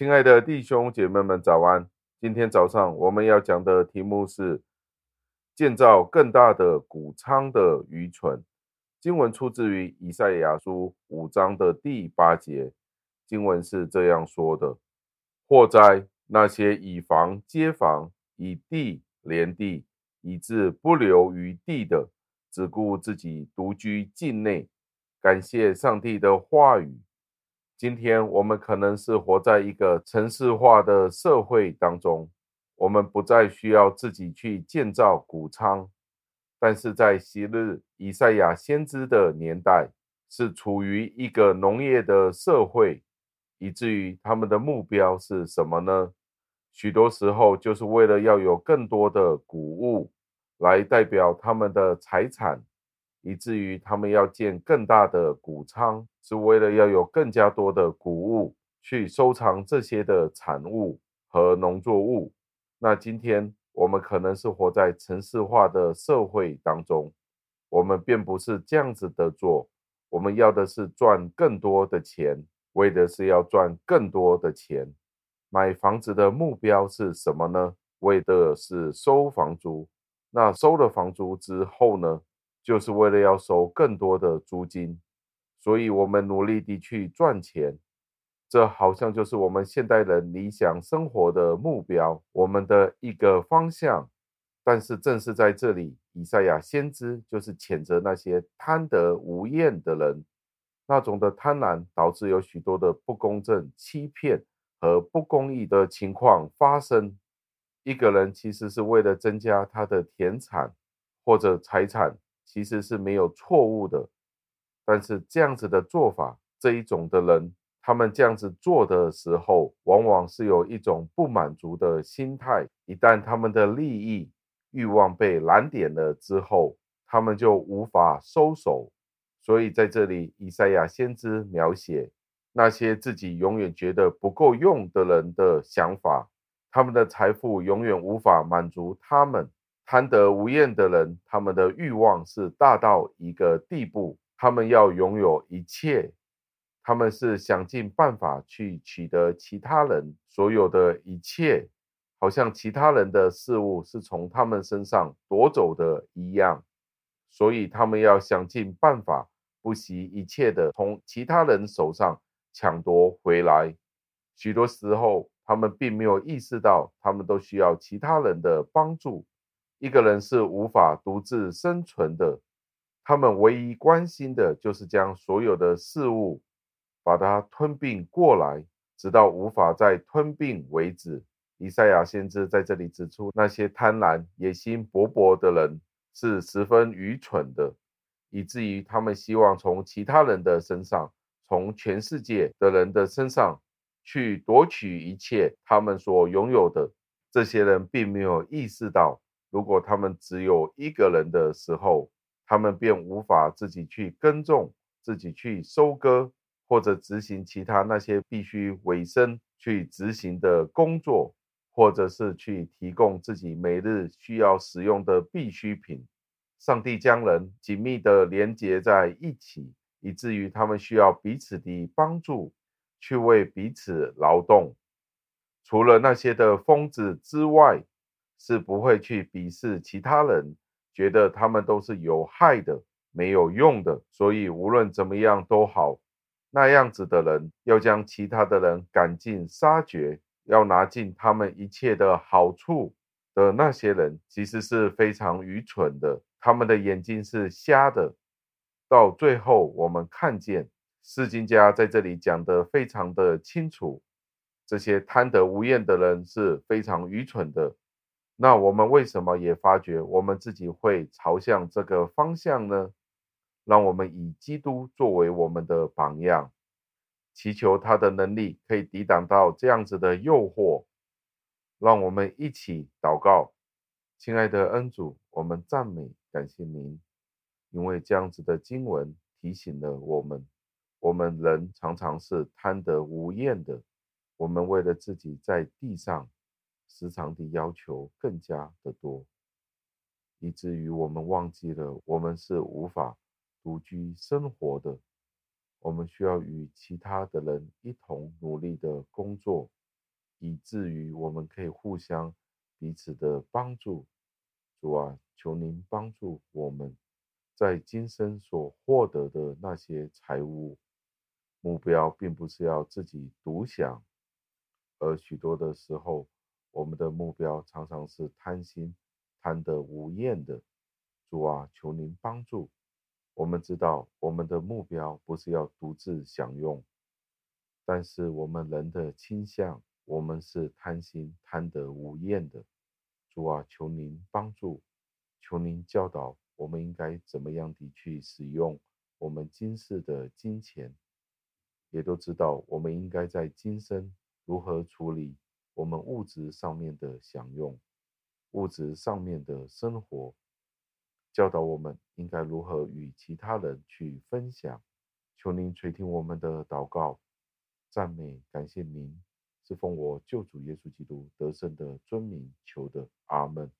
亲爱的弟兄姐妹们，早安！今天早上我们要讲的题目是建造更大的谷仓的愚蠢。经文出自于以赛亚书五章的第八节，经文是这样说的：“祸哉，那些以房接房，以地连地，以致不留余地的，只顾自己独居境内。”感谢上帝的话语。今天我们可能是活在一个城市化的社会当中，我们不再需要自己去建造谷仓，但是在昔日以赛亚先知的年代，是处于一个农业的社会，以至于他们的目标是什么呢？许多时候就是为了要有更多的谷物来代表他们的财产。以至于他们要建更大的谷仓，是为了要有更加多的谷物去收藏这些的产物和农作物。那今天我们可能是活在城市化的社会当中，我们并不是这样子的做。我们要的是赚更多的钱，为的是要赚更多的钱。买房子的目标是什么呢？为的是收房租。那收了房租之后呢？就是为了要收更多的租金，所以我们努力地去赚钱，这好像就是我们现代人理想生活的目标，我们的一个方向。但是正是在这里，以赛亚先知就是谴责那些贪得无厌的人，那种的贪婪导致有许多的不公正、欺骗和不公义的情况发生。一个人其实是为了增加他的田产或者财产。其实是没有错误的，但是这样子的做法，这一种的人，他们这样子做的时候，往往是有一种不满足的心态。一旦他们的利益欲望被燃点了之后，他们就无法收手。所以在这里，以赛亚先知描写那些自己永远觉得不够用的人的想法，他们的财富永远无法满足他们。贪得无厌的人，他们的欲望是大到一个地步，他们要拥有一切，他们是想尽办法去取得其他人所有的一切，好像其他人的事物是从他们身上夺走的一样，所以他们要想尽办法，不惜一切的从其他人手上抢夺回来。许多时候，他们并没有意识到，他们都需要其他人的帮助。一个人是无法独自生存的，他们唯一关心的就是将所有的事物把它吞并过来，直到无法再吞并为止。以赛亚先知在这里指出，那些贪婪、野心勃勃的人是十分愚蠢的，以至于他们希望从其他人的身上，从全世界的人的身上去夺取一切他们所拥有的。这些人并没有意识到。如果他们只有一个人的时候，他们便无法自己去耕种、自己去收割，或者执行其他那些必须委身去执行的工作，或者是去提供自己每日需要使用的必需品。上帝将人紧密地连接在一起，以至于他们需要彼此的帮助，去为彼此劳动。除了那些的疯子之外，是不会去鄙视其他人，觉得他们都是有害的、没有用的，所以无论怎么样都好。那样子的人要将其他的人赶尽杀绝，要拿尽他们一切的好处的那些人，其实是非常愚蠢的。他们的眼睛是瞎的。到最后，我们看见释经家在这里讲的非常的清楚：这些贪得无厌的人是非常愚蠢的。那我们为什么也发觉我们自己会朝向这个方向呢？让我们以基督作为我们的榜样，祈求他的能力可以抵挡到这样子的诱惑。让我们一起祷告，亲爱的恩主，我们赞美感谢您，因为这样子的经文提醒了我们，我们人常常是贪得无厌的，我们为了自己在地上。时常的要求更加的多，以至于我们忘记了我们是无法独居生活的。我们需要与其他的人一同努力的工作，以至于我们可以互相彼此的帮助。主啊，求您帮助我们，在今生所获得的那些财物，目标并不是要自己独享，而许多的时候，我们的目标常常是贪心、贪得无厌的。主啊，求您帮助。我们知道，我们的目标不是要独自享用，但是我们人的倾向，我们是贪心、贪得无厌的。主啊，求您帮助，求您教导我们应该怎么样的去使用我们今世的金钱，也都知道我们应该在今生如何处理我们物质上面的享用，物质上面的生活，教导我们应该如何与其他人去分享。求您垂听我们的祷告，赞美感谢您。是奉我救主耶稣基督得胜的尊名求的，阿门。